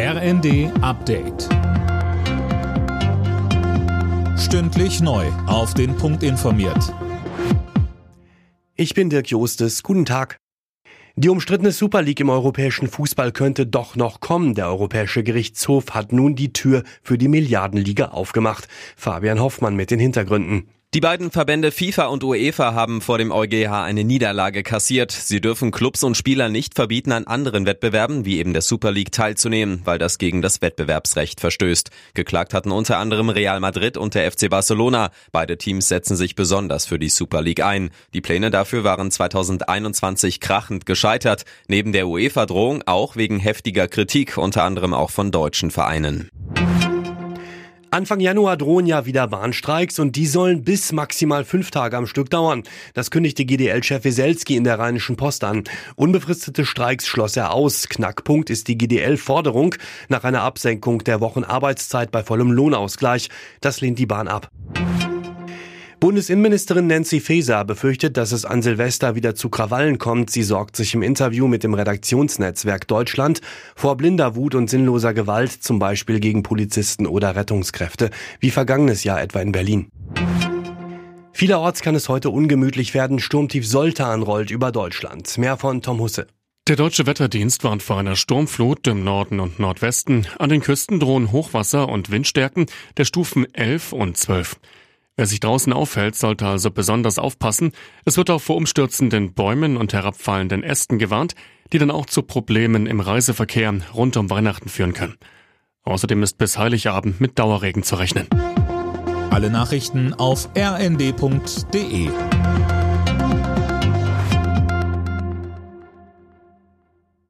RND Update. Stündlich neu. Auf den Punkt informiert. Ich bin Dirk Jostes. Guten Tag. Die umstrittene Super League im europäischen Fußball könnte doch noch kommen. Der Europäische Gerichtshof hat nun die Tür für die Milliardenliga aufgemacht. Fabian Hoffmann mit den Hintergründen. Die beiden Verbände FIFA und UEFA haben vor dem EuGH eine Niederlage kassiert. Sie dürfen Clubs und Spieler nicht verbieten, an anderen Wettbewerben wie eben der Super League teilzunehmen, weil das gegen das Wettbewerbsrecht verstößt. Geklagt hatten unter anderem Real Madrid und der FC Barcelona. Beide Teams setzen sich besonders für die Super League ein. Die Pläne dafür waren 2021 krachend gescheitert. Neben der UEFA-Drohung auch wegen heftiger Kritik, unter anderem auch von deutschen Vereinen. Anfang Januar drohen ja wieder Bahnstreiks und die sollen bis maximal fünf Tage am Stück dauern. Das kündigte GDL-Chef Weselski in der Rheinischen Post an. Unbefristete Streiks schloss er aus. Knackpunkt ist die GDL-Forderung nach einer Absenkung der Wochenarbeitszeit bei vollem Lohnausgleich. Das lehnt die Bahn ab. Bundesinnenministerin Nancy Faeser befürchtet, dass es an Silvester wieder zu Krawallen kommt. Sie sorgt sich im Interview mit dem Redaktionsnetzwerk Deutschland vor blinder Wut und sinnloser Gewalt, zum Beispiel gegen Polizisten oder Rettungskräfte, wie vergangenes Jahr etwa in Berlin. Vielerorts kann es heute ungemütlich werden. Sturmtief Soltan rollt über Deutschland. Mehr von Tom Husse. Der deutsche Wetterdienst warnt vor einer Sturmflut im Norden und Nordwesten. An den Küsten drohen Hochwasser und Windstärken der Stufen 11 und 12. Wer sich draußen aufhält, sollte also besonders aufpassen. Es wird auch vor umstürzenden Bäumen und herabfallenden Ästen gewarnt, die dann auch zu Problemen im Reiseverkehr rund um Weihnachten führen können. Außerdem ist bis Heiligabend mit Dauerregen zu rechnen. Alle Nachrichten auf rnd.de